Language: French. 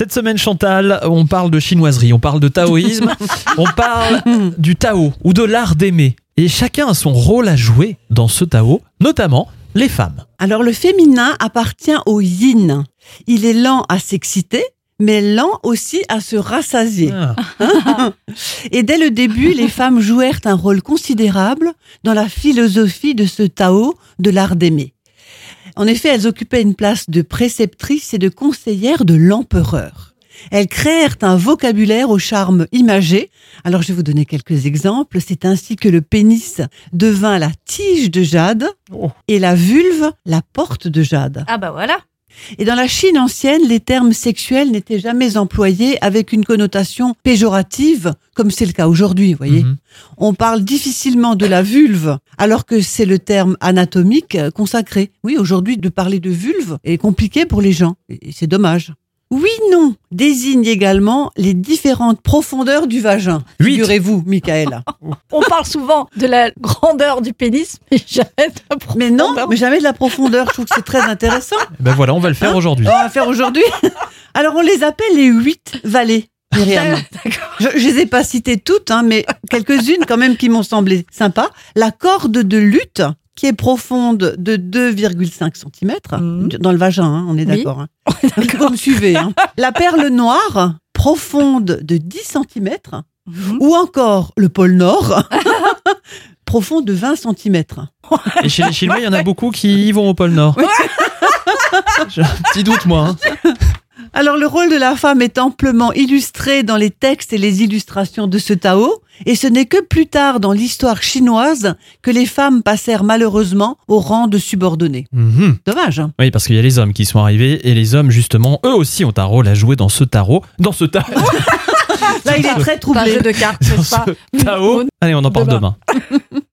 Cette semaine, Chantal, on parle de chinoiserie, on parle de taoïsme, on parle du Tao ou de l'art d'aimer. Et chacun a son rôle à jouer dans ce Tao, notamment les femmes. Alors le féminin appartient au yin. Il est lent à s'exciter, mais lent aussi à se rassasier. Ah. Et dès le début, les femmes jouèrent un rôle considérable dans la philosophie de ce Tao de l'art d'aimer. En effet, elles occupaient une place de préceptrice et de conseillère de l'empereur. Elles créèrent un vocabulaire au charme imagé. Alors, je vais vous donner quelques exemples. C'est ainsi que le pénis devint la tige de jade Oh. et la vulve la porte de jade. Ah bah voilà. Et dans la Chine ancienne, les termes sexuels n'étaient jamais employés avec une connotation péjorative, comme c'est le cas aujourd'hui, vous voyez. Mhm. On parle difficilement de la vulve, alors que c'est le terme anatomique consacré. Oui, aujourd'hui, de parler de vulve est compliqué pour les gens, et c'est dommage. Oui, non désigne également les différentes profondeurs du vagin. Huit. Figurez-vous, Michael. On parle souvent de la grandeur du pénis, mais jamais de la Mais non, profondeur. mais jamais de la profondeur. Je trouve que c'est très intéressant. Eh Ben voilà, on va le faire aujourd'hui. On va faire aujourd'hui. Alors, on les appelle les huit vallées, Myriam. Je, je les ai pas citées toutes, hein, mais quelques-unes quand même qui m'ont semblé sympas. La corde de lutte, qui est profonde de 2,5 cm, Mhm. dans le vagin, hein, on est Oui. d'accord. Hein. Vous me suivez. hein. La perle noire, profonde de 10 cm, Mhm. ou encore le pôle Nord, profond de 20 cm. Et chez les Chinois, il y en a beaucoup qui y vont au pôle Nord. J'ai un petit doute, moi. hein. Alors le rôle de la femme est amplement illustré dans les textes et les illustrations de ce Tao, et ce n'est que plus tard dans l'histoire chinoise que les femmes passèrent malheureusement au rang de subordonnées. Mhm. Dommage. Hein Oui, parce qu'il y a les hommes qui sont arrivés, et les hommes, justement, eux aussi ont un rôle à jouer dans ce tarot. Dans ce tarot. Là, il est très C'est un troublé. jeu de cartes, n'est-ce pas Tao. Allez, on en parle Demain. demain.